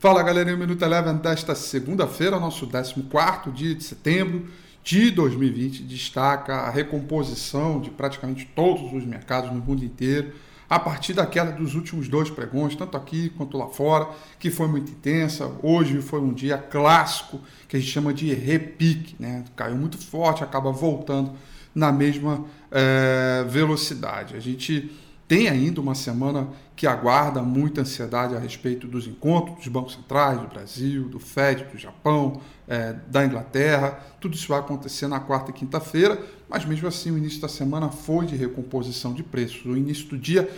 Fala galerinha, o Minuto Eleven desta segunda-feira, nosso 14 dia de setembro de 2020, destaca a recomposição de praticamente todos os mercados no mundo inteiro, a partir da queda dos últimos dois pregões, tanto aqui quanto lá fora, que foi muito intensa. Hoje foi um dia clássico, que a gente chama de repique, né? caiu muito forte, acaba voltando na mesma é, velocidade. A gente tem ainda uma semana que aguarda muita ansiedade a respeito dos encontros dos bancos centrais do Brasil, do Fed, do Japão, é, da Inglaterra. Tudo isso vai acontecer na quarta e quinta-feira, mas mesmo assim o início da semana foi de recomposição de preços. O início do dia,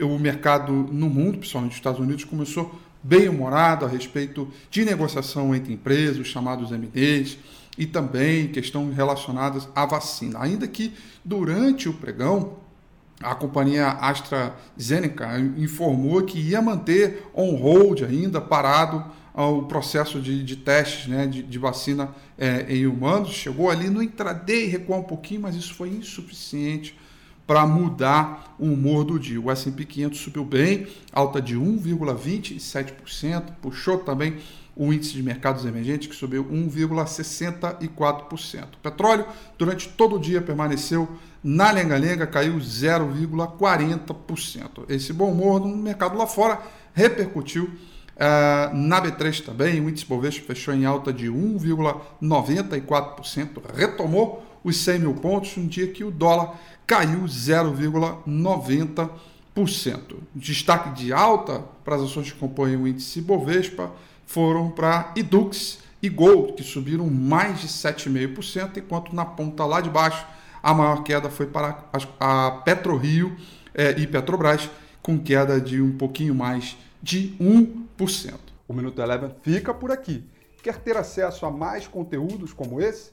o mercado no mundo, principalmente nos Estados Unidos, começou bem humorado a respeito de negociação entre empresas, os chamados MDs, e também questões relacionadas à vacina. Ainda que durante o pregão a companhia AstraZeneca informou que ia manter on hold ainda, parado o processo de, de testes né, de, de vacina é, em humanos. Chegou ali no intraday, recuou um pouquinho, mas isso foi insuficiente para mudar o humor do dia. O S&P 500 subiu bem, alta de 1,27%, puxou também o índice de mercados emergentes, que subiu 1,64%. O petróleo, durante todo o dia, permaneceu na lenga-lenga, caiu 0,40%. Esse bom humor no mercado lá fora repercutiu Uh, na B3 também, o índice Bovespa fechou em alta de 1,94%, retomou os 100 mil pontos, um dia que o dólar caiu 0,90%. Destaque de alta para as ações que compõem o índice Bovespa foram para Edux e Gold, que subiram mais de 7,5%, enquanto na ponta lá de baixo a maior queda foi para a PetroRio eh, e Petrobras, com queda de um pouquinho mais de 1%. O Minuto Eleven fica por aqui. Quer ter acesso a mais conteúdos como esse?